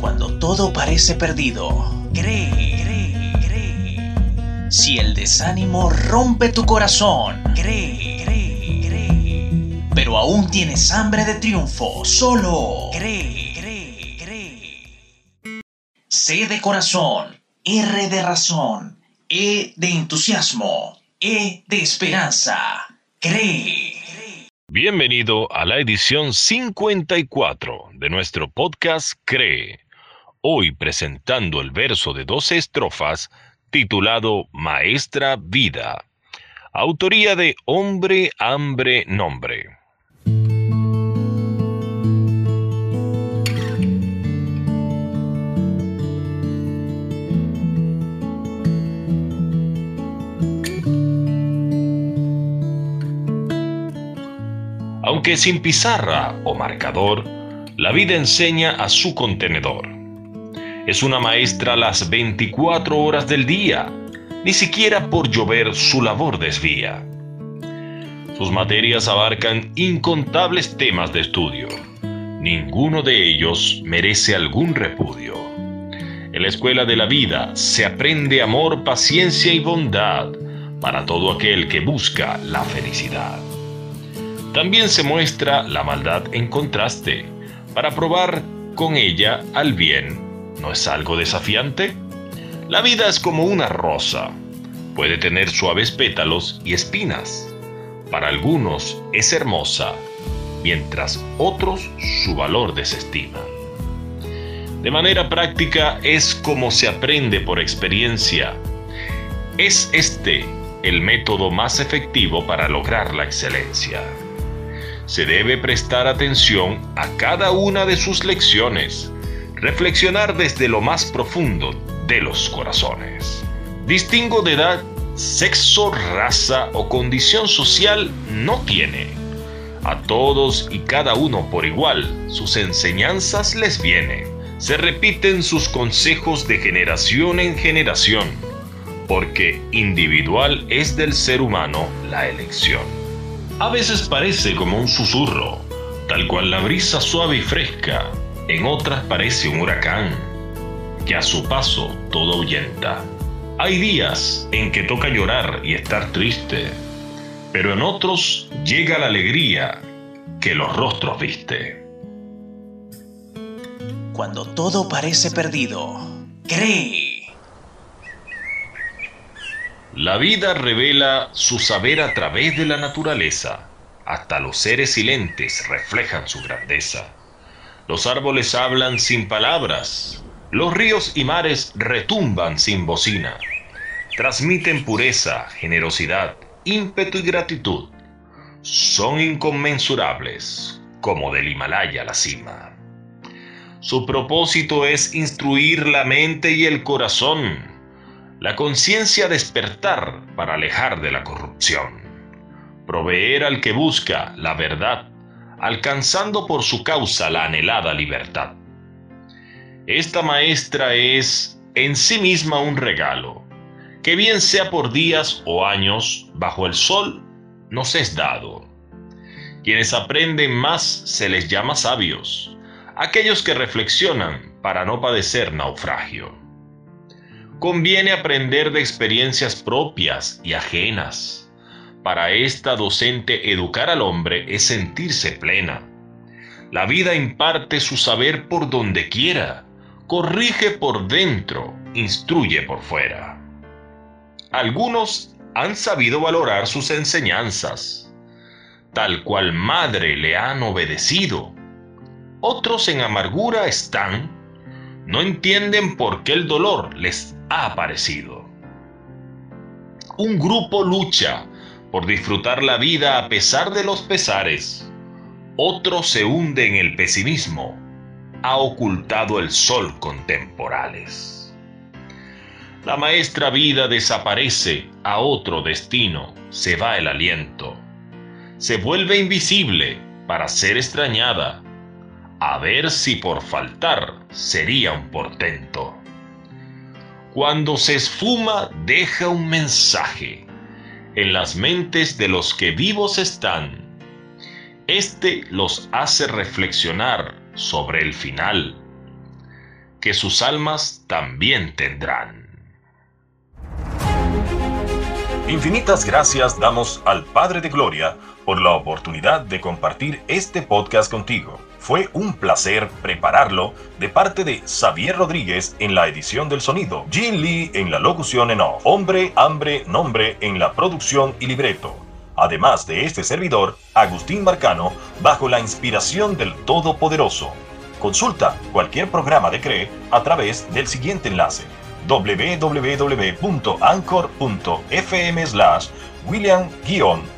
Cuando todo parece perdido, cree, cree, cree. Si el desánimo rompe tu corazón, cree, cree, cree. Pero aún tienes hambre de triunfo, solo cree, cree, cree. C de corazón, R de razón, E de entusiasmo, E de esperanza. Cree. Bienvenido a la edición 54 de nuestro podcast Cree. Hoy presentando el verso de 12 estrofas titulado Maestra Vida. Autoría de Hombre, Hambre, Nombre. Aunque sin pizarra o marcador, la vida enseña a su contenedor. Es una maestra las 24 horas del día, ni siquiera por llover su labor desvía. Sus materias abarcan incontables temas de estudio. Ninguno de ellos merece algún repudio. En la escuela de la vida se aprende amor, paciencia y bondad para todo aquel que busca la felicidad. También se muestra la maldad en contraste, para probar con ella al bien. ¿No es algo desafiante? La vida es como una rosa. Puede tener suaves pétalos y espinas. Para algunos es hermosa, mientras otros su valor desestiman. De manera práctica es como se aprende por experiencia. Es este el método más efectivo para lograr la excelencia se debe prestar atención a cada una de sus lecciones, reflexionar desde lo más profundo de los corazones. Distingo de edad, sexo, raza o condición social no tiene. A todos y cada uno por igual, sus enseñanzas les vienen. Se repiten sus consejos de generación en generación, porque individual es del ser humano la elección. A veces parece como un susurro, tal cual la brisa suave y fresca, en otras parece un huracán, que a su paso todo ahuyenta. Hay días en que toca llorar y estar triste, pero en otros llega la alegría que los rostros viste. Cuando todo parece perdido, cree la vida revela su saber a través de la naturaleza. Hasta los seres silentes reflejan su grandeza. Los árboles hablan sin palabras. Los ríos y mares retumban sin bocina. Transmiten pureza, generosidad, ímpetu y gratitud. Son inconmensurables, como del Himalaya la cima. Su propósito es instruir la mente y el corazón la conciencia despertar para alejar de la corrupción, proveer al que busca la verdad, alcanzando por su causa la anhelada libertad. Esta maestra es en sí misma un regalo, que bien sea por días o años, bajo el sol nos es dado. Quienes aprenden más se les llama sabios, aquellos que reflexionan para no padecer naufragio. Conviene aprender de experiencias propias y ajenas. Para esta docente educar al hombre es sentirse plena. La vida imparte su saber por donde quiera, corrige por dentro, instruye por fuera. Algunos han sabido valorar sus enseñanzas, tal cual madre le han obedecido. Otros en amargura están, no entienden por qué el dolor les ha aparecido. Un grupo lucha por disfrutar la vida a pesar de los pesares. Otro se hunde en el pesimismo. Ha ocultado el sol con temporales. La maestra vida desaparece a otro destino, se va el aliento. Se vuelve invisible para ser extrañada. A ver si por faltar sería un portento. Cuando se esfuma deja un mensaje en las mentes de los que vivos están. Este los hace reflexionar sobre el final, que sus almas también tendrán. Infinitas gracias damos al Padre de Gloria por la oportunidad de compartir este podcast contigo. Fue un placer prepararlo de parte de Xavier Rodríguez en la edición del sonido, Jin Lee en la locución en off, Hombre, Hambre, Nombre en la producción y libreto. Además de este servidor, Agustín Marcano, bajo la inspiración del Todopoderoso. Consulta cualquier programa de CRE a través del siguiente enlace www.anchor.fm slash